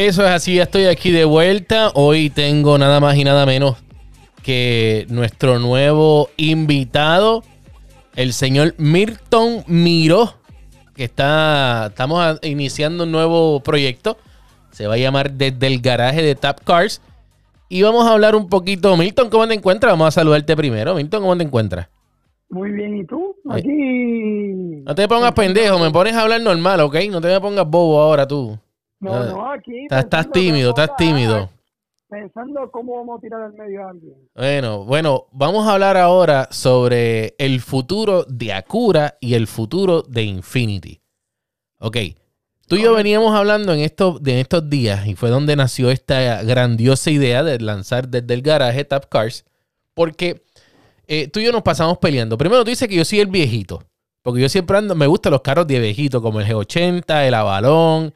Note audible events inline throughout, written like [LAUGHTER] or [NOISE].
Eso es así, ya estoy aquí de vuelta. Hoy tengo nada más y nada menos que nuestro nuevo invitado, el señor Milton Miró, que está, estamos iniciando un nuevo proyecto. Se va a llamar Desde el Garaje de Tap Cars. Y vamos a hablar un poquito. Milton, ¿cómo te encuentras? Vamos a saludarte primero. Milton, ¿cómo te encuentras? Muy bien, ¿y tú? Aquí. No te pongas pendejo, me pones a hablar normal, ¿ok? No te me pongas bobo ahora tú. No, Ah, no, aquí. Estás, tímido, estás tímido. Pensando cómo vamos a tirar al medio a alguien. Bueno, bueno, vamos a hablar ahora sobre el futuro de Acura y el futuro de Infinity. Ok, tú y yo veníamos hablando en estos, de estos días y fue donde nació esta grandiosa idea de lanzar desde el garaje Tap Cars, porque eh, tú y yo nos pasamos peleando. Primero tú dices que yo soy el viejito, porque yo siempre ando, me gustan los carros de viejito, como el G80, el Avalon,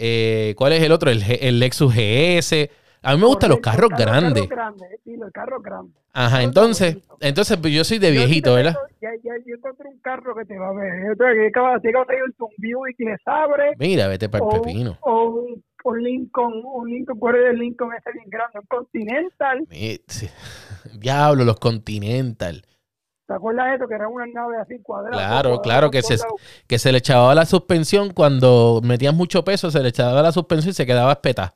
eh, ¿cuál es el otro? El, Lexus GS. A mí me gustan los carros grandes. Carros grandes, sí, los carros grandes. Ajá, entonces, entonces pues yo soy de viejito, ¿verdad? Ya, ya, yo encontré un carro que te va a ver. Yo te que acaba de traer un Buick que les abre. Mira, vete para el o, pepino. o un, un Lincoln, un Lincoln, ¿cuál es el Lincoln ese bien grande? Un Continental. Sí. [LAUGHS] Diablo, los Continental. ¿Te acuerdas de eso? Que eran unas naves así cuadradas. Claro, cuadradas claro por que se-. Que se le echaba la suspensión cuando metías mucho peso, se le echaba la suspensión y se quedaba espeta.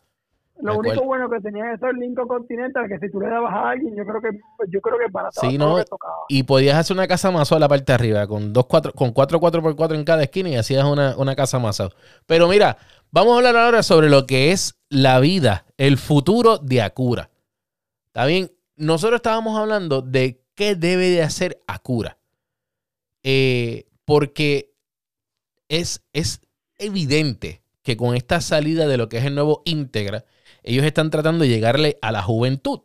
Lo único bueno que tenía esos Lincoln Continental que si tú le dabas a alguien, yo creo que yo creo que para Sí, ¿no? Y podías hacer una casa más a la parte de arriba, con dos cuatro, con cuatro 4x4 en cada esquina y hacías una, una casa más. Pero mira, vamos a hablar ahora sobre lo que es la vida, el futuro de Acura. ¿Está bien? Nosotros estábamos hablando de qué debe de hacer Acura. Eh, porque es, es evidente que con esta salida de lo que es el nuevo Integra, ellos están tratando de llegarle a la juventud.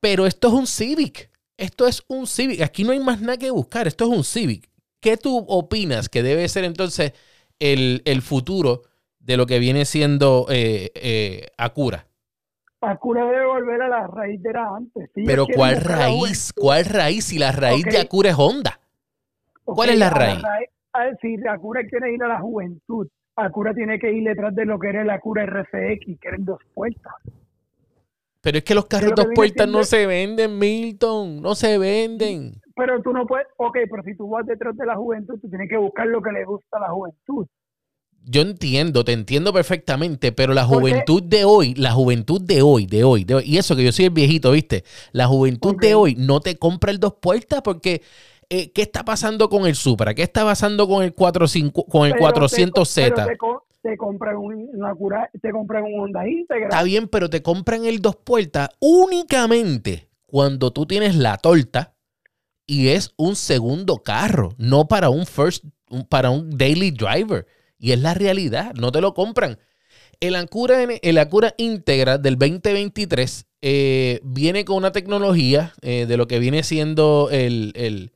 Pero esto es un Civic. Esto es un Civic. Aquí no hay más nada que buscar. Esto es un Civic. ¿Qué tú opinas que debe ser entonces el, el futuro de lo que viene siendo eh, eh, Acura? Acura debe volver a la raíz de era antes. Ellos Pero ¿cuál la raíz? ¿Cuál raíz? Si la raíz de. Acura es Honda. ¿Cuál es la raíz? a si Acura quiere ir a la juventud, Acura tiene que ir detrás de lo que era el Acura RCX, que eran dos puertas. Pero es que los carros dos puertas no se venden, Milton. No se venden. Pero tú no puedes, ok, pero si tú vas detrás de la juventud, tú tienes que buscar lo que le gusta a la juventud. Yo entiendo, te entiendo perfectamente, pero la juventud de hoy, la juventud de hoy, de hoy, de hoy, y eso que yo soy el viejito, ¿viste? La juventud de hoy no te compra el dos puertas porque eh, ¿qué está pasando con el Supra? ¿Qué está pasando con el 45, con el Pero te- 400Z? pero Te, co- te compran un, una Acura, te compran un Honda Integra. Está bien, pero te compran el dos puertas únicamente cuando tú tienes la torta y es un segundo carro, no para un first, para un daily driver. Y es la realidad, no te lo compran. El Acura, el Acura Integra del 2023 eh, viene con una tecnología eh, de lo que viene siendo el... el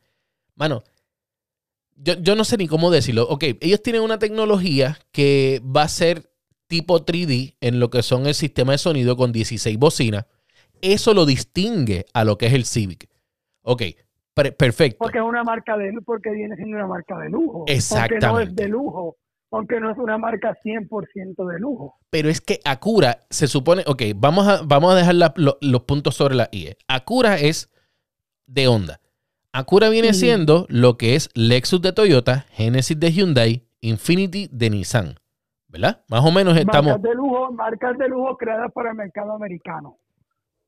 mano, yo, yo no sé ni cómo decirlo. Ok, ellos tienen una tecnología que va a ser tipo 3D en lo que son el sistema de sonido con 16 bocinas. Eso lo distingue a lo que es el Civic. Ok, per- perfecto. Porque es una marca de lujo, porque viene siendo una marca de lujo. Aunque no Exactamente. es de lujo, aunque no es una marca 100% de lujo. Pero es que Acura se supone, ok, vamos a, vamos a dejar la- lo- los puntos sobre la IE. Acura es de Honda. Acura viene siendo lo que es Lexus de Toyota, Genesis de Hyundai, Infinity de Nissan. ¿Verdad? Más o menos estamos Marcas de lujo, marcas de lujo creadas para el mercado americano.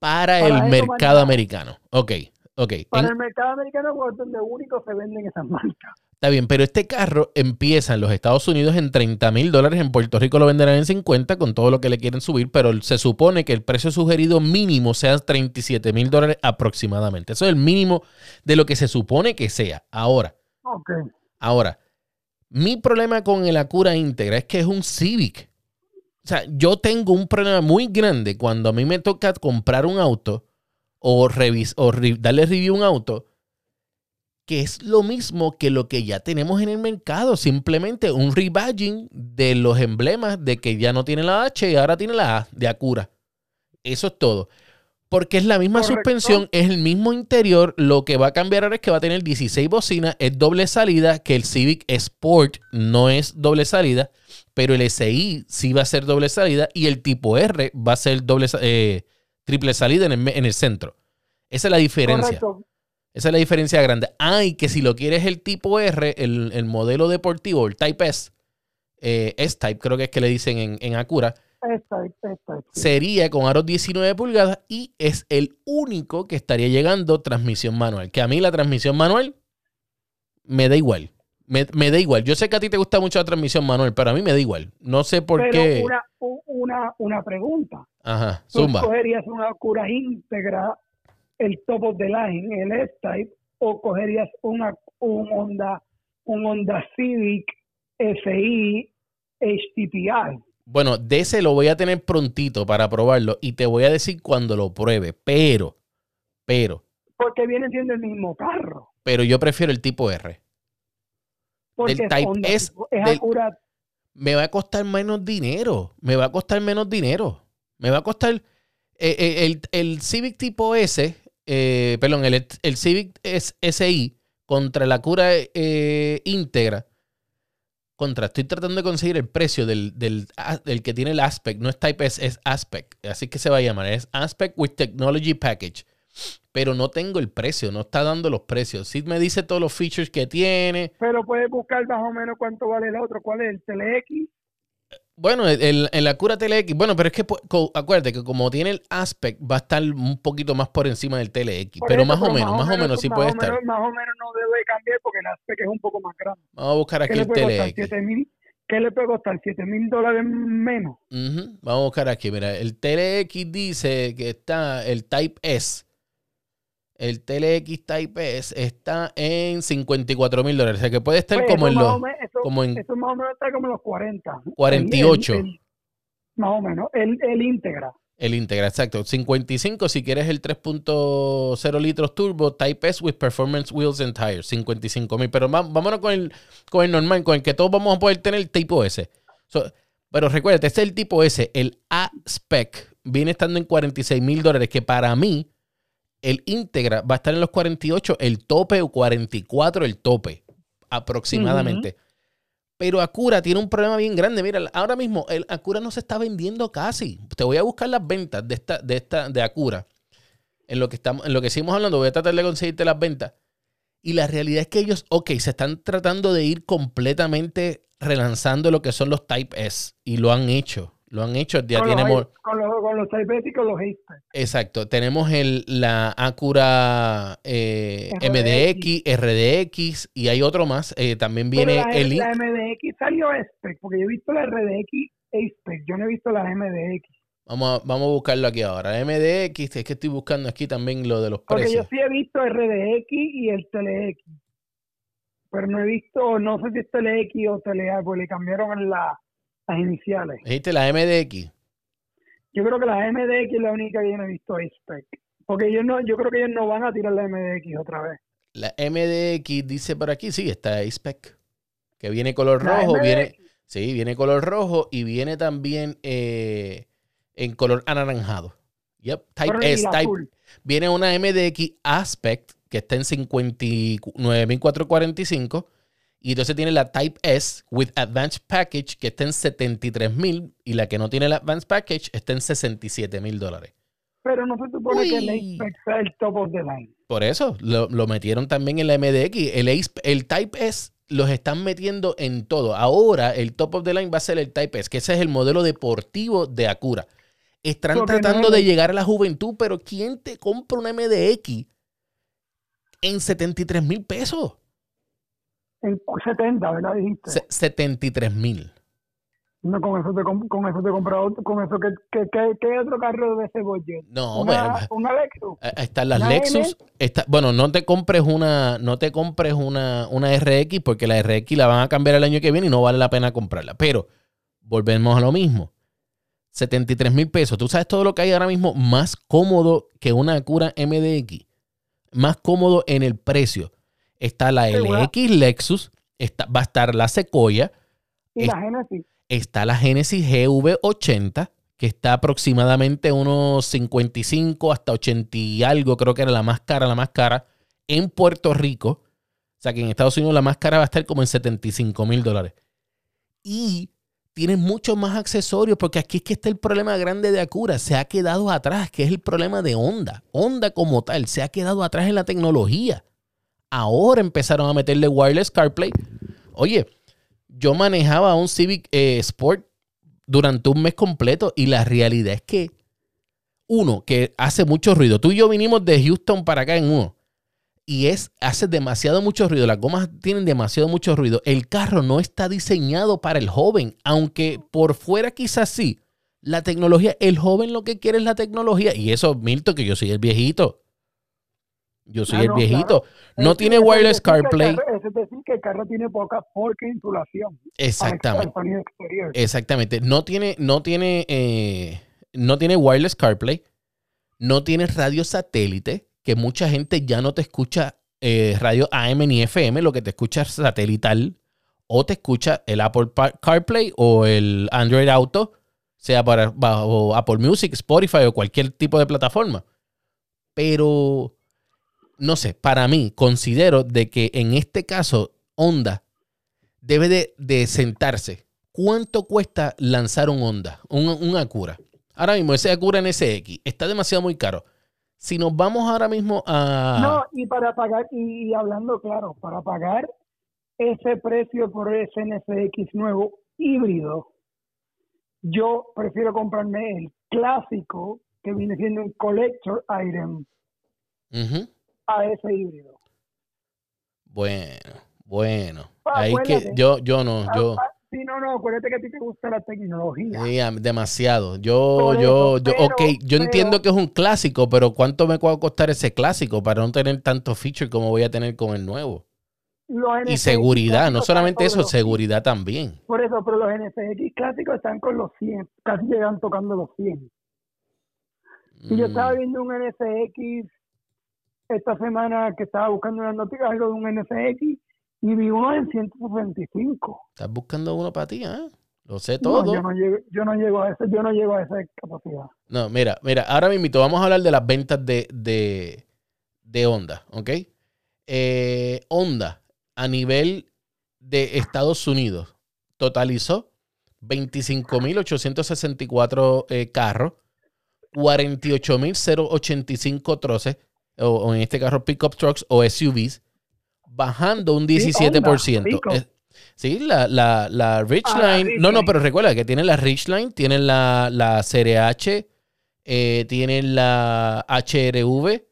para para el mercado americano. Ok, ok. Para En- el mercado americano pues, es donde único se venden esas marcas. Está bien, pero este carro empieza en los Estados Unidos en 30 mil dólares, en Puerto Rico lo venderán en 50 con todo lo que le quieren subir, pero se supone que el precio sugerido mínimo sea 37 mil dólares aproximadamente. Eso es el mínimo de lo que se supone que sea. Ahora, ahora, mi problema con el Acura íntegra es que es un Civic. O sea, yo tengo un problema muy grande cuando a mí me toca comprar un auto o, revis o re- darle review a un auto que es lo mismo que lo que ya tenemos en el mercado, simplemente un rebadging de los emblemas de que ya no tiene la H y ahora tiene la A de Acura. Eso es todo. Porque es la misma Correcto. suspensión, es el mismo interior. Lo que va a cambiar ahora es que va a tener 16 bocinas, es doble salida, que el Civic Sport no es doble salida, pero el SI sí va a ser doble salida y el tipo R va a ser doble, eh, triple salida en el, me- en el centro. Esa es la diferencia. Correcto. Esa es la diferencia grande. Ah, y que si lo quieres el tipo R, el, el modelo deportivo, el Type S, eh, S-Type creo que es que le dicen en, en Acura, sería con aros 19 pulgadas y es el único que estaría llegando transmisión manual. Que a mí la transmisión manual me da igual. Me, me da igual. Yo sé que a ti te gusta mucho la transmisión manual, pero a mí me da igual. No sé por Pero qué. Una, una, una pregunta. Ajá, ¿Tú zumba. cogerías una cura íntegra, el top of the line, el S-Type, o cogerías una, un Honda, un Honda Civic SI HTPI? Bueno, de ese lo voy a tener prontito para probarlo y te voy a decir cuando lo pruebe. Pero, pero, Porque vienen siendo el mismo carro. pero yo prefiero el tipo R. Porque es Type Honda, S, es del- me va a costar menos dinero. Me va a costar menos dinero. Me va a costar. eh, eh, el, el Civic tipo S, eh, perdón, el, el Civic S- SI contra la cura eh, íntegra. Contra, estoy tratando de conseguir el precio del, del, del que tiene el Aspect. No es Type S, es Aspect. Así que se va a llamar. Es Aspect with Technology Package. Pero no tengo el precio, no está dando los precios. Sí me dice todos los features que tiene. Pero puedes buscar más o menos cuánto vale el otro. ¿Cuál es el TLX? Bueno, el, el- en la cura TLX, bueno, pero es que pu- co- acuérdate que como tiene el aspect, va a estar un poquito más por encima del TLX. Por Pero eso, más o menos, más o menos sí puede estar. menos- más o menos no debe cambiar porque el Aspect es un poco más grande. Vamos a buscar ¿Qué aquí el? TLX. ¿Qué le puede costar? ¿7 mil dólares menos? Vamos a buscar aquí. Mira, el TLX dice que está el Type S. El TLX Type S está en 54 mil dólares. O sea que puede estar Pues como en más los. eso, como en- eso más o menos está como en los 40. 48. El- el- más o menos. El, el íntegra. El Integra, exacto. 55 si quieres el 3.0 litros turbo Type S with Performance Wheels and Tires. 55 mil. Pero va- vámonos con el, con el normal, con el que todos vamos a poder tener el tipo S. So, pero recuérdate, este es el tipo S. El A-Spec viene estando en 46 mil dólares, que para mí el Integra va a estar en los 48, el tope o 44 el tope, aproximadamente. Pero Acura tiene un problema bien grande. Mira, ahora mismo el Acura no se está vendiendo casi. Te voy a buscar las ventas de esta, de esta, de Acura. En lo que estamos, en lo que seguimos hablando, voy a tratar de conseguirte las ventas. Y la realidad es que ellos, ok, se están tratando de ir completamente relanzando lo que son los Type S. Y lo han hecho. Lo han hecho. Ya con, los, tenemos. con, los, con los con los Aspect. Exacto. Tenemos el, la Acura eh, MDX, RDX y hay otro más. Eh, también viene la, el la MDX salió Aspect, porque yo he visto la RDX Aspect, yo no he visto la MDX. Vamos a, vamos a buscarlo aquí ahora. MDX, es que estoy buscando aquí también lo de los Porque precios. yo sí he visto RDX y el TLX. Pero no he visto, no sé si es TLX o TLA, porque le cambiaron la- las iniciales. Dijiste la MDX. Yo creo que la MDX es la única que yo no he visto Aspect. Porque ellos no, yo creo que ellos no van a tirar la MDX otra vez. La MDX dice por aquí, sí, está spec Que viene color La rojo, MDX. viene, sí, viene color rojo y viene también eh, en color anaranjado. Yep, Type S, Type. azul. Viene una MDX Aspect que está en 59.445 y entonces tiene la Type S with Advanced Package que está en 73.000 y la que no tiene el Advanced Package está en 67.000 dólares. Pero no se supone que el Uy. Aspect sea el top of the line. Por eso lo, lo metieron también en la MDX. El, Ace- el Type S los están metiendo en todo. Ahora el top of the line va a ser el Type S, que ese es el modelo deportivo de Acura. Están Porque no tratando de llegar a la juventud, pero ¿quién te compra una MDX en 73 mil pesos? En 70, ¿verdad? Dijiste. Se- 73 mil. No, con eso te, con eso te compras otro, con eso que, que, ¿qué otro carro de ese budget? No, una, bueno, una Lexus. Eh, Están las ¿Una Lexus. Está, bueno, no te compres una, no te compres una, una RX porque la RX la van a cambiar el año que viene y no vale la pena comprarla. Pero volvemos a lo mismo. 73 mil pesos. ¿Tú sabes todo lo que hay ahora mismo más cómodo que una Acura MDX? Más cómodo en el precio. Está la. LX Lexus, está, va a estar la Sequoia, Y es- la Genesis. está la Genesis GV80, que está aproximadamente unos 55 hasta 80 y algo, creo que era la más cara, la más cara, en Puerto Rico. O sea que en Estados Unidos la más cara va a estar como en 75 mil dólares. Y tiene muchos más accesorios, porque aquí es que está el problema grande de Acura. Se ha quedado atrás, que es el problema de Honda. Honda como tal se ha quedado atrás en la tecnología. Ahora empezaron a meterle wireless CarPlay. Oye, yo manejaba un Civic eh, Sport durante un mes completo y la realidad es que uno que hace mucho ruido. Tú y yo vinimos de Houston para acá en uno y es hace demasiado mucho ruido. Las gomas tienen demasiado mucho ruido. El carro no está diseñado para el joven, aunque por fuera quizás sí. La tecnología, el joven lo que quiere es la tecnología y eso, Milton, que yo soy el viejito. Yo soy Ah, el no, viejito. claro. No Es tiene wireless CarPlay. carro- Es decir, que el carro tiene poca, poca insulación. Exactamente. Exactamente. No tiene, no tiene, eh, no tiene wireless CarPlay. No tiene radio satélite, que mucha gente ya no te escucha eh, radio AM ni FM, lo que te escucha es satelital. O te escucha el Apple CarPlay o el Android Auto, sea para bajo Apple Music, Spotify o cualquier tipo de plataforma. Pero, no sé, para mí, considero de que en este caso, Honda debe de, de sentarse. ¿Cuánto cuesta lanzar un Honda, un, un Acura? Ahora mismo, ese Acura NSX está demasiado muy caro. Si nos vamos ahora mismo a... No, y para pagar, y, hablando claro, para pagar ese precio por ese NSX nuevo híbrido, yo prefiero comprarme el clásico que viene siendo un collector item Ujú. A ese híbrido. Bueno, bueno. Ah, Ahí que yo, yo no, yo... Ah, ah, sí, no, no, acuérdate que a ti te gusta la tecnología. Sí, demasiado. Yo, yo, yo, pero- ok, yo pero- entiendo que es un clásico, pero ¿cuánto me a costar ese clásico para no tener tantos features como voy a tener con el nuevo? Y seguridad, no solamente eso, los seguridad también. 100. Por eso, pero los NSX clásicos están con los 100, casi llegan tocando los 100. Y yo estaba Mm, viendo un NSX esta semana que estaba buscando unas noticias, algo de un NSX, y vi uno en 165. Estás buscando uno para ti, ¿ah? Lo sé No, todo. yo no llego, yo no llego a ese, yo no llego a esa capacidad. No, mira, mira, ahora mismo vamos a hablar de las ventas de, de, de Honda, ¿ok? Eh, Honda, a nivel de Estados Unidos, totalizó 25.864 eh, carros, 48.085 troces, o, o en este caso pickup trucks o SUVs, bajando un 17%. pickup. Es- sí, la, la, la Ridgeline. Ah, no, no, pero recuerda que tienen la Ridgeline, tienen la, la CRH, eh, tienen la HRV,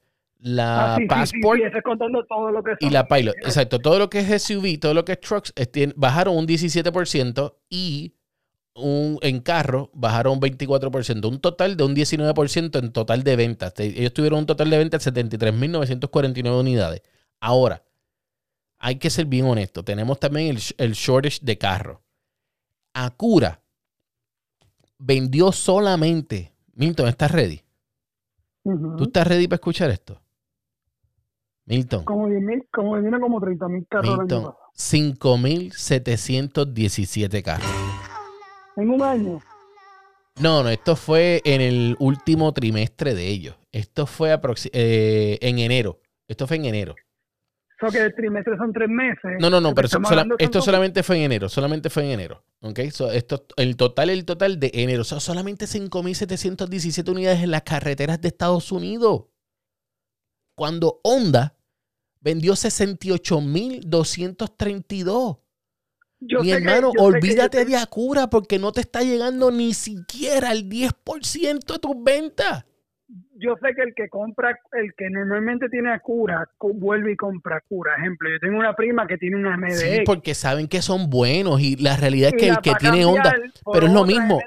la Ah, sí, sí, sí, Passport sí, eso es contando todo lo que y la Pilot. Exacto, todo lo que es SUV, todo lo que es trucks, bajaron un 17% y un, en carro bajaron un 24%, un total de un 19% en total de ventas. Ellos tuvieron un total de ventas de 73.949 unidades. Ahora, hay que ser bien honesto, tenemos también el, el shortage de carro. Acura vendió solamente, Milton, ¿estás ready? ¿Tú estás ready para escuchar esto? Milton. Como 10.000, como como 30 mil carros el año Milton, pasado. 5.717 carros. En un año. No, no, esto fue en el último trimestre de ellos. Esto fue eh, en enero. Esto fue en enero. Eso que el trimestre son tres meses. No, no, no, pero so- sola- esto solamente fue en enero. Solamente fue en enero. ¿Ok? So, esto, el total, el total de enero. Solamente 5.717 unidades en las carreteras de Estados Unidos. Cuando Honda vendió 68.232. Yo Mi que- hermano, que- olvídate de Acura porque no te está llegando ni siquiera el 10% de tus ventas. yo sé que el que compra, el que normalmente tiene a cura, co- vuelve y compra cura. Ejemplo, yo tengo una prima que tiene una MDX. Sí, porque saben que son buenos y la realidad es que el que tiene Honda, pero es lo mismo.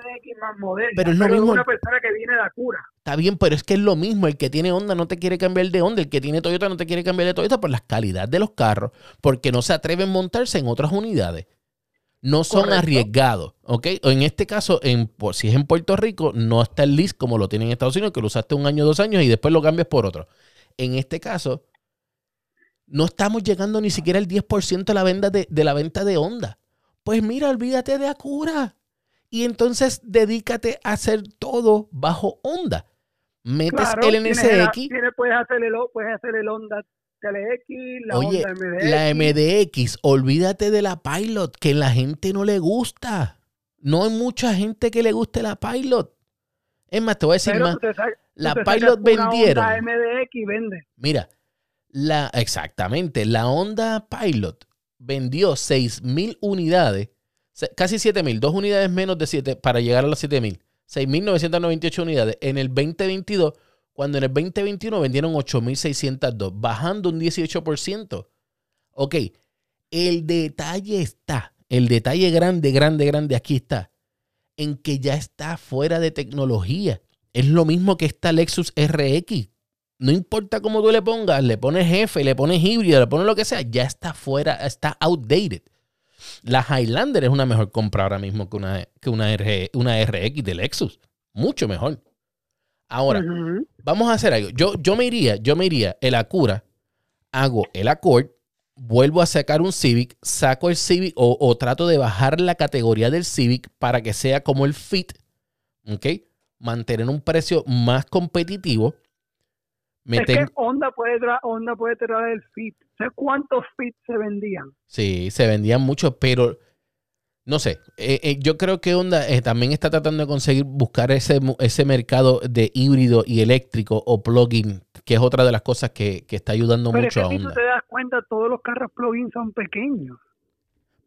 Moderna, Pero es lo mismo. una persona que viene de la cura. Está bien, pero es que es lo mismo. El que tiene Honda no te quiere cambiar de Honda. El que tiene Toyota no te quiere cambiar de Toyota por la calidad de los carros, porque no se atreven a montarse en otras unidades. No son Correcto. arriesgados, ¿ok? O en este caso, en, por- si es en Puerto Rico, no está el list como lo tienen en Estados Unidos, que lo usaste un año, dos años y después lo cambias por otro. En este caso, no estamos llegando ni siquiera al 10% de la, venta de, de la venta de Honda. Pues mira, olvídate de Acura. y entonces dedícate a hacer todo bajo Honda. Metes Claro, el NSX. tienes- puedes, hacer el, puedes hacer el Honda La Oye, Honda MDX. la MDX, olvídate de la Pilot, que la gente no le gusta. No hay mucha gente que le guste la Pilot. Es más, te voy a decir pero más. La Pilot vendieron. Honda MDX vende. Mira, la, exactamente, la Honda Pilot vendió 6.000 unidades, casi 7.000, dos unidades menos de 7 para llegar a las 7.000. 6.998 unidades en el 2022, cuando en el 2021 vendieron 8.602, bajando un 18%. Ok, el detalle está, el detalle grande, grande, grande aquí está, en que ya está fuera de tecnología. Es lo mismo que esta Lexus RX. No importa cómo tú le pongas, le pones jefe, le pones híbrido, le pones lo que sea, ya está fuera, está outdated. La Highlander es una mejor compra ahora mismo que una, que una, RX de Lexus. Mucho mejor. Ahora, vamos a hacer algo. Yo, yo me iría, yo me iría el Acura, hago el Accord, vuelvo a sacar un Civic, saco el Civic o, o trato de bajar la categoría del Civic para que sea como el Fit, ¿ok? Mantener un precio más competitivo. Me Es que Honda puede, tra Honda puede traer el Fit. ¿Sabes cuántos Fit se vendían? Sí, se vendían mucho, pero no sé. eh, eh, yo creo que Honda eh, también está tratando de conseguir buscar ese, ese mercado de híbrido y eléctrico o plug-in, que es otra de las cosas que, que está ayudando Pero es mucho que a si tú Honda. te das cuenta, todos los carros plug-in son pequeños.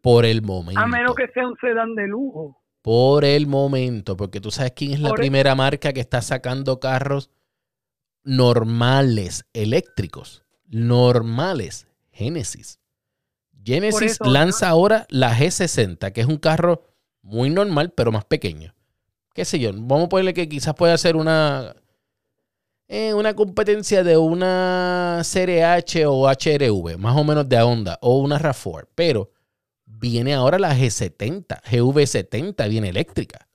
Por el momento. A menos que sea un sedán de lujo. Por el momento, porque tú sabes quién es la Por e- primera marca que está sacando carros normales, eléctricos, normales, Genesis. Genesis eso, lanza ahora la G60, que es un carro muy normal, pero más pequeño. ¿Qué sé yo? Vamos a ponerle que quizás pueda ser una, eh, una competencia de una Serie H o HRV, más o menos de Honda, o una RAV4, pero viene ahora la G70, GV70 viene eléctrica.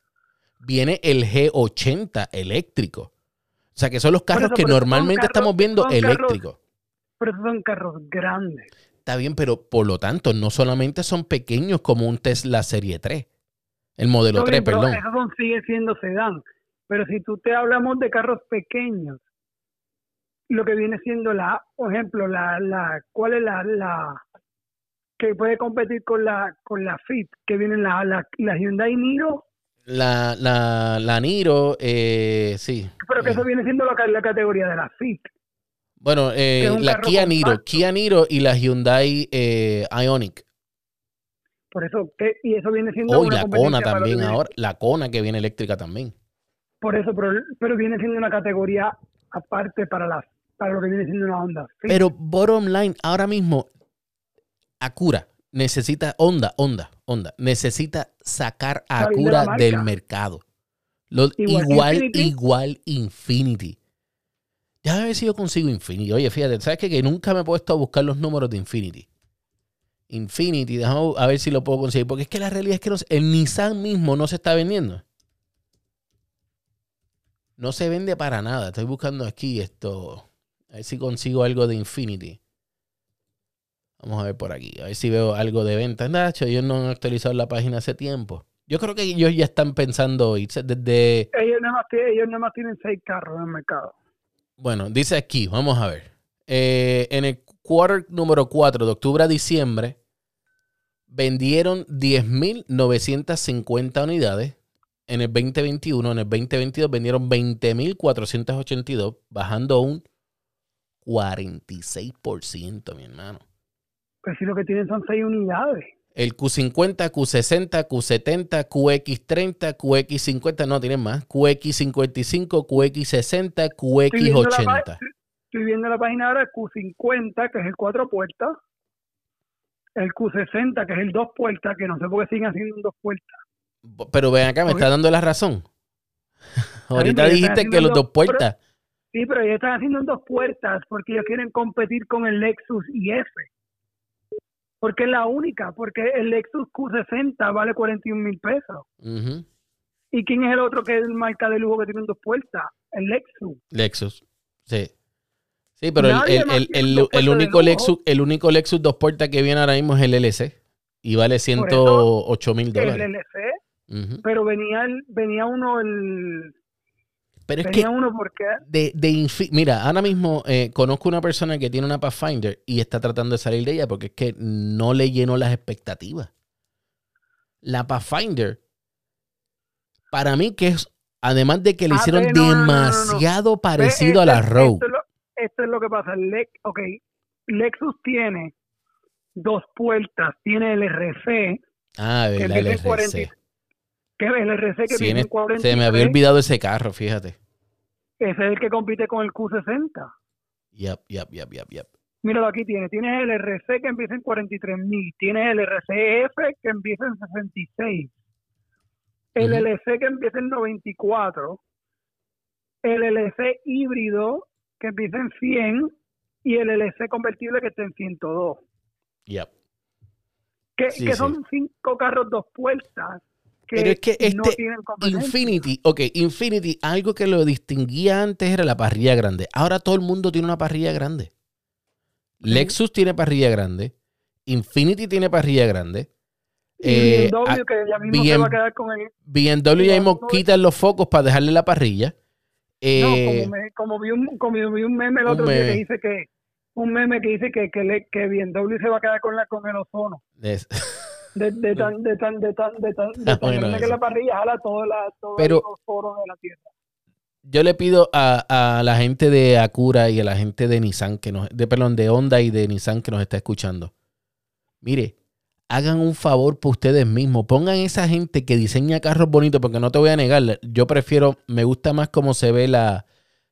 Viene el G80 eléctrico. O sea que son los carros eso, que normalmente carros- estamos viendo eléctricos. Pero son carros grandes. Está bien, pero por lo tanto, no solamente son pequeños como un Tesla Serie 3. El modelo Está 3, bien, pero perdón. Esos son, sigue siendo sedán. Pero si tú te hablamos de carros pequeños, lo que viene siendo la, por ejemplo, la, la, ¿cuál es la, la que puede competir con la, con la Fit, que viene la, la, la Hyundai Niro, La, la, la Niro, eh, sí. pero que Eh, eso viene siendo la, la categoría de la Fit. Bueno, eh, la Kia Niro. Kia Niro y la Hyundai eh, Ioniq. Por eso, que, y eso viene siendo Oh, y una la competencia Kona también ahora. La Kona que viene eléctrica también. Por eso, pero, pero viene siendo una categoría aparte para la, para lo que viene siendo una Honda. Fit. Pero bottom line, ahora mismo, Acura necesita, Honda, Honda, Honda, necesita sacar a de la Acura del mercado. Lo- Igual igual Infinity. Ya ver si yo consigo Infinity. Oye, fíjate, ¿sabes qué? Que nunca me he puesto a buscar los números de Infinity. Infinity, déjame a ver si lo puedo conseguir. Porque es que la realidad es que no el Nissan mismo no se está vendiendo. No se vende para nada. Estoy buscando aquí esto. A ver si consigo algo de Infinity. Vamos a ver por aquí. A ver si veo algo de venta. Nacho, ellos no han actualizado la página hace tiempo. Yo creo que ellos ya están pensando irse desde. ellos, nada más, ellos más tienen seis carros en el mercado. Bueno, dice aquí, vamos a ver. Eh, en el quarter número 4 de octubre a diciembre, vendieron 10.950 unidades. En el 2021, en el 2022 vendieron 20.482, bajando un 46%, mi hermano. Pues si lo que tienen son seis unidades. El Q50, Q60, Q70, QX30, QX50, no tienen más. QX55, QX60, Estoy viendo, la, QX80. pá- estoy viendo la página ahora Q50, que es el cuatro puertas. El Q60, que es el dos puertas, que no sé por qué siguen haciendo un dos puertas. Pero ven acá, me está dando la razón. [LAUGHS] Ahorita pero dijiste que los dos puertas. Sí, pero ellos están haciendo en dos puertas porque ellos quieren competir con el Lexus IF. Porque es la única, porque el Lexus Q60 vale 41 mil pesos. ¿Y quién es el otro que es el marca de lujo que tiene dos puertas? El Lexus. Lexus. Sí. Sí, pero el, el- el- el- el único. Lexus, el único Lexus dos puertas que viene ahora mismo es el LC. Y vale 108 mil El dólares. LC. Ujú. pero venía el, venía uno el Pero es que uno porque de, de mira, ahora mismo eh, conozco una persona que tiene una Pathfinder y está tratando de salir de ella porque es que no le llenó las expectativas. La Pathfinder, para mí que es, además de que le Ah, hicieron no, no, no, demasiado parecido a esto la Rogue. Esto es, lo, esto es lo que pasa. Ok, Lexus tiene dos puertas, tiene el RC, Ah, que el en 40 RC. que es el RC que Sí, en 40. se me había olvidado ese carro, fíjate. Ese es el que compite con el Q60. Yep, yep, yep, yep, yep. Míralo aquí tiene, tienes el RC que empieza en 43.000, tienes el RCF que empieza en 66, el Ujú. LC que empieza en 94, el LC híbrido que empieza en 100 y el LC convertible que está en 102. Yep. Que, Sí, que sí. son cinco carros dos puertas que, Pero es que no este tienen. Infinity, ok, Infinity, algo que lo distinguía antes era la parrilla grande. Ahora todo el mundo tiene una parrilla grande. Lexus tiene parrilla grande. Infinity tiene parrilla grande. Y Eh, BMW a- que ya mismo se va a quedar con el... BMW ya mismo quitan los focos para dejarle la parrilla. No, Eh, como, me- como vi un, como vi un meme el otro día que dice que un meme que dice que que, le, que BMW se va a quedar con la con el ozono es- [LAUGHS] de, de tan de tan de tan de tan de Ah, tan bueno, que la parrilla jala todo la todo Pero- el ozono de la tierra. yo le pido a, a la gente de Acura y a la gente de Nissan que nos, de perdón, de Honda y de Nissan que nos está escuchando. Mire, hagan un favor por ustedes mismos. Pongan esa gente que diseña carros bonitos, porque no te voy a negar, yo prefiero, me gusta más cómo se ve la,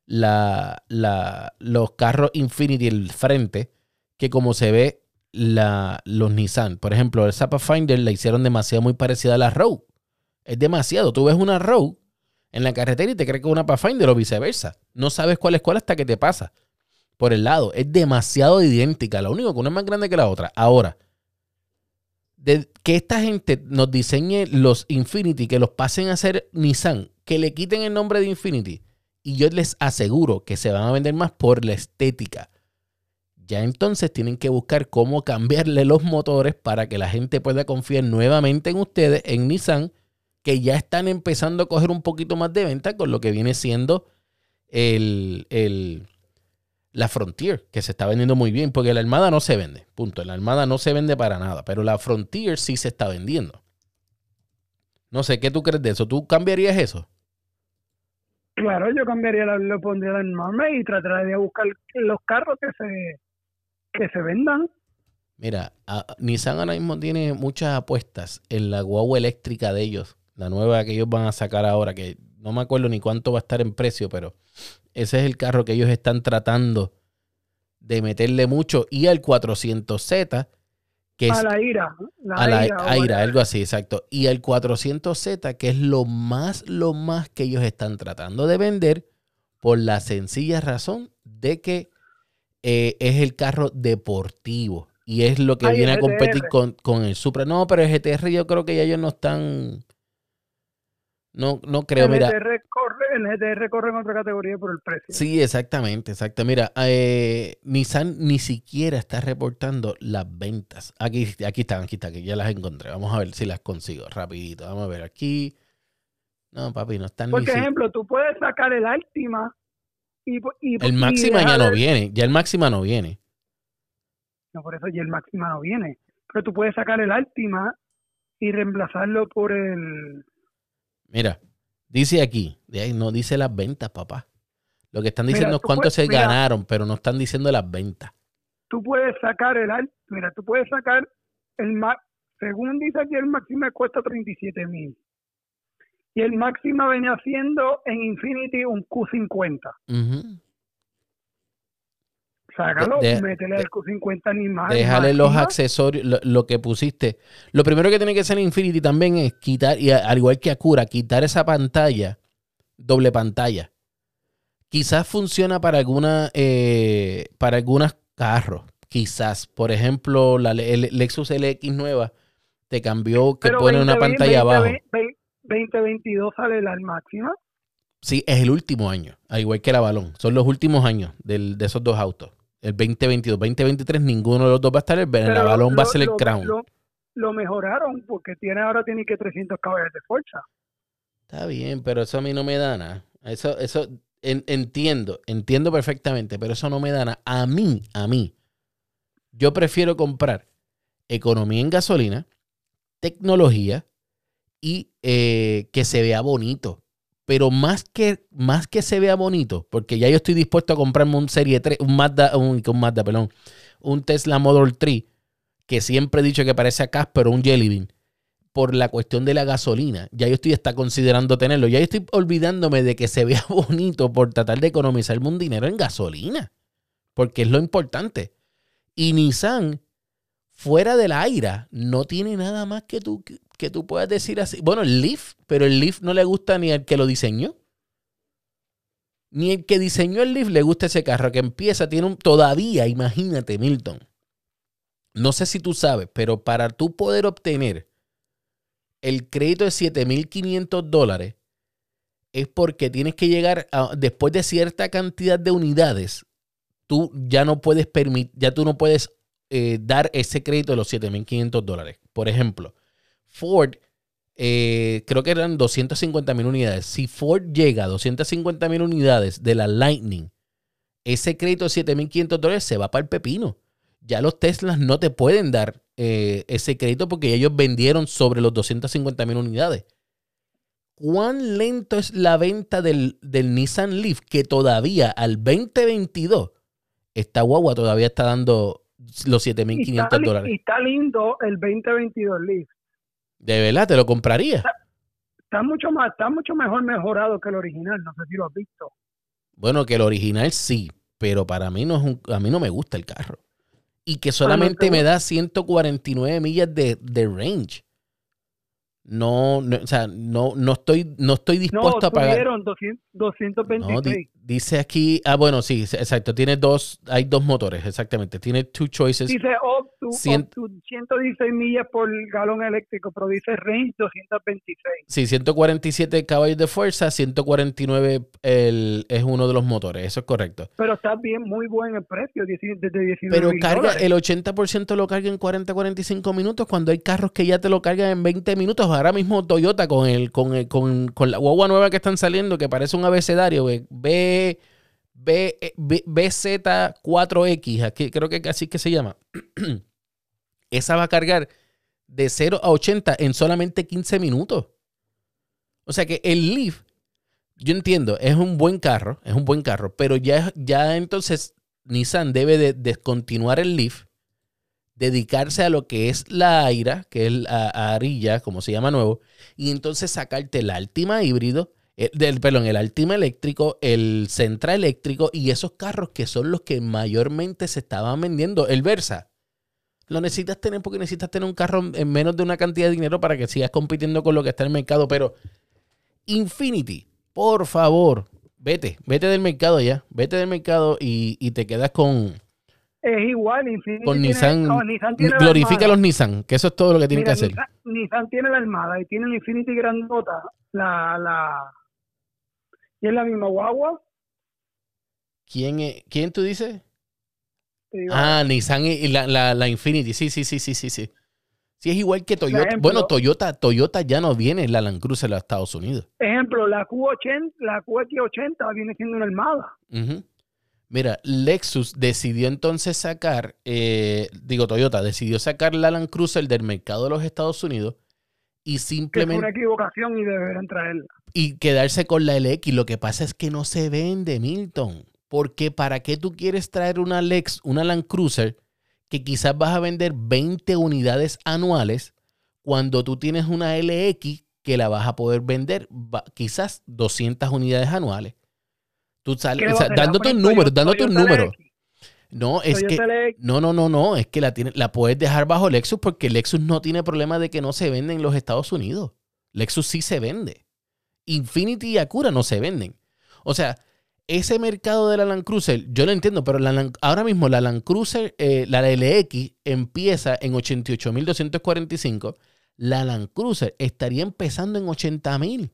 la, la, los carros Infinity el frente que como se ve la, los Nissan. Por ejemplo, el Pathfinder la hicieron demasiado muy parecida a la Rogue. Es demasiado. Tú ves una Rogue en la carretera y te crees que es una Pathfinder o viceversa. No sabes cuál es cuál hasta que te pasa por el lado. Es demasiado idéntica. Lo único que una es más grande que la otra. Ahora, de que esta gente nos diseñe los Infinity, que los pasen a hacer Nissan, que le quiten el nombre de Infinity. Y yo les aseguro que se van a vender más por la estética. Ya entonces tienen que buscar cómo cambiarle los motores para que la gente pueda confiar nuevamente en ustedes, en Nissan, que ya están empezando a coger un poquito más de venta con lo que viene siendo el, el- la Frontier, que se está vendiendo muy bien, porque la Armada no se vende, punto. La Armada no se vende para nada, pero la Frontier sí se está vendiendo. No sé, ¿qué tú crees de eso? ¿Tú cambiarías eso? Claro, yo cambiaría lo pondría en y trataría de buscar los carros que se que se vendan. Mira, a- Nissan ahora mismo tiene muchas apuestas en la guagua eléctrica de ellos, la nueva que ellos van a sacar ahora, que no me acuerdo ni cuánto va a estar en precio, pero ese es el carro que ellos están tratando de meterle mucho. Y al 400Z, que es a la ira, la a la ira, o Aira, whatever. algo así, exacto. Y el 400Z, que es lo más, lo más que ellos están tratando de vender por la sencilla razón de que eh, es el carro deportivo y es lo que viene a competir con, con el Supra. No, pero el GTR yo creo que ya ellos no están... No, no creo, el mira. GTR corre, el GTR corre en otra categoría por el precio. Sí, exactamente, exacto. Mira, eh, Nissan ni siquiera está reportando las ventas. Aquí, aquí están, aquí están, que ya las encontré. Vamos a ver si las consigo rapidito. Vamos a ver aquí. No, papi, no están Por ni si- ejemplo, tú puedes sacar el Altima y, y El y Máxima ya no viene. Ya el Máxima no viene. No, por eso ya el Máxima no viene. Pero tú puedes sacar el Altima y reemplazarlo por el Mira, dice aquí, de ahí no dice las ventas, papá. Lo que están Mira, diciendo es cuánto puedes- se mira. ganaron, pero no están diciendo las ventas. tú puedes sacar el Al- mira, tú puedes sacar el según dice aquí el Máxima cuesta 37 mil. Y el Máxima venía haciendo en Infinity un Q50. Ujú. Sácalo, De- de- métele al Q50 ni más. Déjale los accesorios, lo, lo que pusiste. Lo primero que tiene que hacer Infinity también es quitar, y al igual que Acura, quitar esa pantalla, doble pantalla. Quizás funciona para alguna, eh, para algunos carros. Quizás, por ejemplo, la, el Lexus LX nueva te cambió que Pero pone una 20, pantalla 20, abajo. 20, 2022 sale la Máxima. Sí, es el último año, al igual que la Balón. Son los últimos años del- de esos dos autos. El 2022, 2023, ninguno de los dos va a estar. El, Pero la lo- Balón va a ser el lo- Crown. Lo, lo mejoraron porque tiene ahora tiene que 300 caballos de fuerza. Está bien, pero eso a mí no me da nada. Eso, eso entiendo, entiendo perfectamente, pero eso no me da nada. A mí, a mí, yo prefiero comprar economía en gasolina, tecnología y eh, que se vea bonito. Pero más que, más que se vea bonito, porque ya yo estoy dispuesto a comprarme un Serie 3, un Mazda, un, Mazda, perdón, un Tesla Model 3, que siempre he dicho que parece a Casper un Jelly Bean, por la cuestión de la gasolina. Ya yo estoy está considerando tenerlo. Ya yo estoy olvidándome de que se vea [LAUGHS] bonito por tratar de economizarme un dinero en gasolina, porque es lo importante. Y Nissan, fuera del aire, no tiene nada más que tú, que tú puedas decir así. Bueno, el Leaf, pero el Leaf no le gusta ni al que lo diseñó. Ni el que diseñó el Leaf le gusta ese carro que empieza, tiene un, todavía, imagínate, Milton. No sé si tú sabes, pero para tú poder obtener el crédito de 7.500 dólares es porque tienes que llegar después de cierta cantidad de unidades, tú ya no puedes permitir, ya tú no puedes eh, dar ese crédito de los 7.500 dólares. Por ejemplo, Ford, eh, creo que eran 250 mil unidades. Si Ford llega a 250 mil unidades de la Lightning, ese crédito de 7.500 dólares se va para el pepino. Ya los Teslas no te pueden dar eh, ese crédito porque ellos vendieron sobre los 250 mil unidades. ¿Cuán lento es la venta del, del Nissan Leaf que todavía al 2022 esta guagua todavía está dando los 7.500 dólares. Y está lindo el 2022 Leaf. ¿De verdad? ¿Te lo compraría? Está, mucho más, está mucho mejor mejorado que el original, no sé si lo has visto. Bueno, que el original sí, pero para mí no es un, a mí no me gusta el carro. Y que solamente me da 149 millas de, de range no, no, o sea, no, no estoy, no estoy dispuesto a pagar. 226. Dice aquí, ah, bueno, sí, exacto. Tiene dos, hay dos motores, exactamente. Tiene two choices. Dice up to, 116 millas por galón eléctrico, pero dice range 226. Sí, 147 caballos de fuerza, 149 el, es uno de los motores, eso es correcto. Pero está bien, muy buen el precio, desde 19 Pero carga, el 80% lo carga en 40-45 minutos, cuando hay carros que ya te lo cargan en 20 minutos ahora mismo Toyota con el, con, el, con, con, la guagua nueva que están saliendo, que parece un abecedario, B, B, B, BZ4X, aquí, creo que así que se llama. [CLEARS THROAT] Esa va a cargar de 0 a 80 en solamente 15 minutos. O sea que el Leaf, yo entiendo, es un buen carro, es un buen carro, pero ya, ya entonces Nissan debe de descontinuar el Leaf dedicarse a lo que es la AIRA, que es la Arilla, como se llama nuevo, y entonces sacarte el Altima híbrido, el, eh, del, perdón, el Altima eléctrico, el Centra eléctrico y esos carros que son los que mayormente se estaban vendiendo. El Versa, lo necesitas tener porque necesitas tener un carro en menos de una cantidad de dinero para que sigas compitiendo con lo que está en el mercado, pero Infinity, por favor, vete, vete del mercado ya, vete del mercado y, y te quedas con es igual, Infinity con Nissan, glorifica a los Nissan, que eso es todo lo que tiene que hacer. Nissan, tiene la armada y tiene el Infinity grandota, la, la, y es la misma guagua. ¿Quién, ¿quién tú dices? Ah, Nissan y la, la, la, Infinity, sí, sí, sí, sí, sí, sí. Sí, es igual que Toyota. bueno, Toyota, Toyota ya no viene la Land Cruiser los Estados Unidos. Ejemplo, la Q80, la QX80 viene siendo una armada. Mira, Lexus decidió entonces sacar, eh, digo Toyota, decidió sacar la Land Cruiser del mercado de los Estados Unidos y simplemente... Es una equivocación y deberán traerla. Y quedarse con la LX. Lo que pasa es que no se vende, Milton. Porque ¿para qué tú quieres traer una Lex, una Land Cruiser, que quizás vas a vender 20 unidades anuales cuando tú tienes una LX que la vas a poder vender quizás 200 unidades anuales? Tú sales, dándote un número, dándote un número. No, es que. No, no, no, no. Es que la, tiene, la puedes dejar bajo Lexus porque Lexus no tiene problema de que no se vende en los Estados Unidos. Lexus sí se vende. Infinity y Acura no se venden. O sea, ese mercado de la Land Cruiser, yo lo entiendo, pero la ahora mismo la Land Cruiser, eh, la LX, empieza en 88.245. La Land Cruiser estaría empezando en 80.000.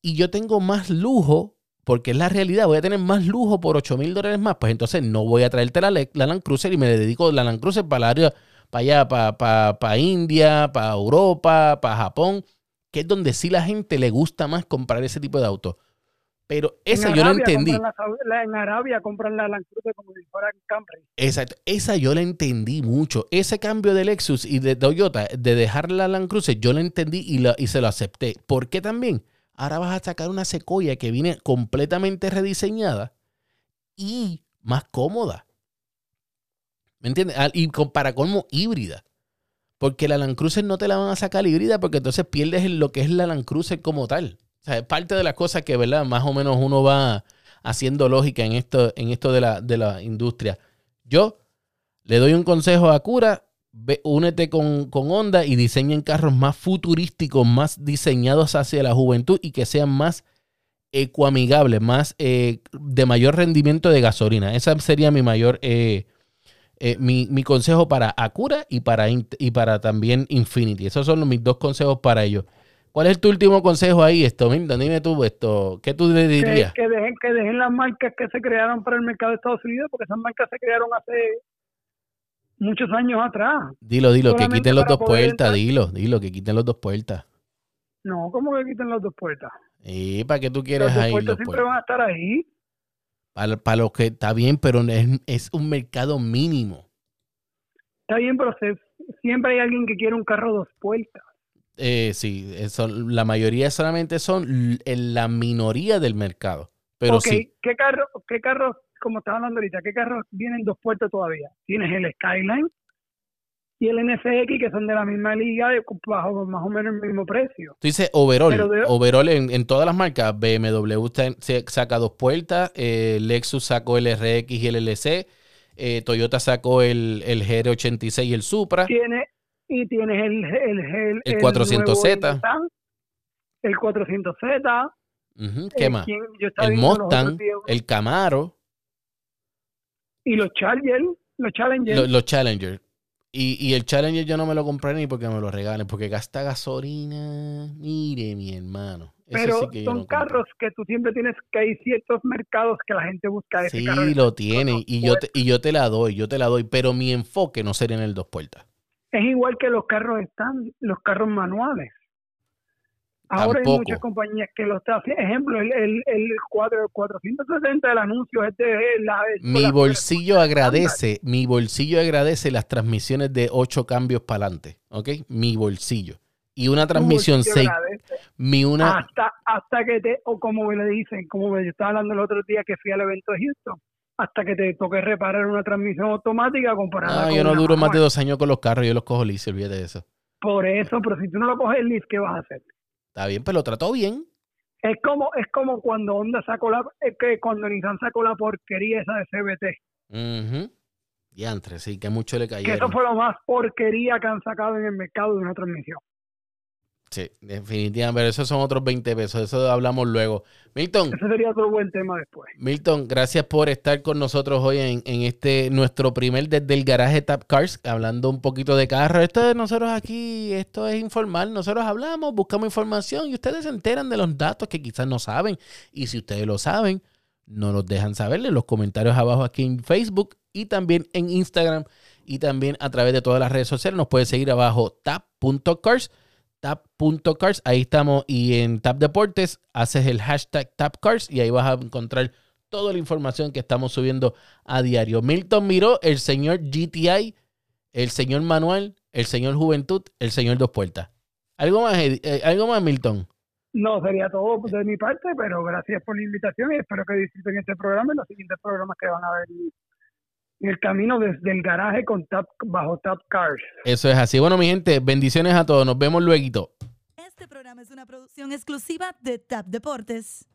Y yo tengo más lujo porque es la realidad, voy a tener más lujo por 8 mil dólares más, pues entonces no voy a traerte la, la, Land Cruiser y me dedico la Land Cruiser para área, para allá, para, para, India, para Europa, para Japón, que es donde sí la gente le gusta más comprar ese tipo de autos. Pero esa yo la entendí. en Arabia compran la Land Cruiser como si fuera Camry. Exacto. Esa yo la entendí mucho. Ese cambio de Lexus y de Toyota, de dejar la Land Cruiser, yo la entendí y, y se lo acepté. ¿Por qué también? Ahora vas a sacar una Sequoia que viene completamente rediseñada y más cómoda. ¿Me entiendes? Y para colmo, híbrida. Porque la Land Cruiser no te la van a sacar híbrida porque entonces pierdes lo que es la Land Cruiser como tal. O sea, es parte de las cosas que, ¿verdad? Más o menos uno va haciendo lógica en esto, en esto de, la, de la industria. Yo le doy un consejo a Cura, únete con, con Honda y diseñen carros más futurísticos, más diseñados hacia la juventud y que sean más ecoamigables, más eh, de mayor rendimiento de gasolina. Esa sería mi mayor, eh, eh, mi, mi, consejo para Acura y para, y para también Infinity. Esos son mis dos consejos para ellos. ¿Cuál es tu último consejo ahí, esto? Dime tú, esto, ¿qué tú le dirías? Que, dejen, que dejen las marcas que se crearon para el mercado de Estados Unidos, porque esas marcas se crearon hace muchos años atrás. Dilo, dilo, que quiten los dos puertas, dilo, dilo, que quiten los dos puertas. No, ¿cómo que quiten los dos puertas? ¿Y para qué tú quieres ahí? Los dos puertas siempre van a estar ahí. Para, para lo que está bien, pero es, es un mercado mínimo. Está bien, pero siempre hay alguien que quiere un carro dos puertas. Eh, sí, la mayoría solamente son en la minoría del mercado. Pero sí. ¿Qué carro, qué carros, como estaba hablando ahorita, qué carros vienen dos puertos todavía? Tienes el Skyline y el NFX, que son de la misma liga, bajo más o menos el mismo precio. Tú dices overall. Overall en, todas las marcas. BMW saca dos puertas, eh, Lexus sacó el RX y el LC. Eh, Toyota sacó el, el GR86 y el Supra. Tiene, y tienes el, el, el, el 400Z. El 400Z. ¿Qué más? El Mustang, el Camaro. Y los Challenger. Los Challenger. Los, Challenger. Y, y, el Challenger yo no me lo compré ni porque me lo regalen, porque gasta gasolina. Mire, mi hermano. Pero son carros que tú siempre tienes que hay ciertos mercados que la gente busca ese sí, lo tiene. Y yo, te, y yo te la doy, yo te la doy. Pero mi enfoque no sería en el dos puertas. Es igual que los carros están, los carros manuales. Ahora hay muchas compañías que lo están haciendo. Ejemplo, el, el, el 460 del anuncio es de la... Mi bolsillo agradece, mi bolsillo agradece las transmisiones de ocho cambios para adelante, ¿ok? Mi bolsillo. Y una transmisión 6. Mi una... Hasta, hasta que te, o como le dicen, como me estaba hablando el otro día que fui al evento de Houston, hasta que te toque reparar una transmisión automática comparada no, yo no duro más de dos años con los carros, yo los cojo lis, olvídate de eso. Por eso, pero si tú no lo coges lis, ¿qué vas a hacer? Está bien, pero lo trató bien. Es como, es como cuando Honda sacó la, es que cuando Nissan sacó la porquería esa de CBT. Uh Y antes, sí, que mucho le cayó. Que eso fue lo más porquería que han sacado en el mercado de una transmisión. Sí, definitivamente, pero esos son otros 20 pesos, eso hablamos luego. Milton. Ese sería otro buen tema después. Milton, gracias por estar con nosotros hoy en, este, nuestro primer desde el garaje Tap Cars, hablando un poquito de carro. Esto de nosotros aquí, esto es informal, nosotros hablamos, buscamos información y ustedes se enteran de los datos que quizás no saben. Y si ustedes lo saben, no nos dejan saber en los comentarios abajo aquí en Facebook y también en Instagram y también a través de todas las redes sociales. Nos puede seguir abajo tap.cars tap.cars. Ahí estamos. Y en Tap Deportes haces el hashtag TapCars y ahí vas a encontrar toda la información que estamos subiendo a diario. Milton miró el señor GTI, el señor Manuel, el señor Juventud, el señor Dos Puertas. ¿Algo más, eh, ¿algo más Milton? No, sería todo de mi parte, pero gracias por la invitación y espero que disfruten este programa y los siguientes programas que van a en el camino desde el garaje con tap, bajo Tap Cars. Eso es así. Bueno, mi gente, bendiciones a todos. Nos vemos luego. Este programa es una producción exclusiva de Tap Deportes.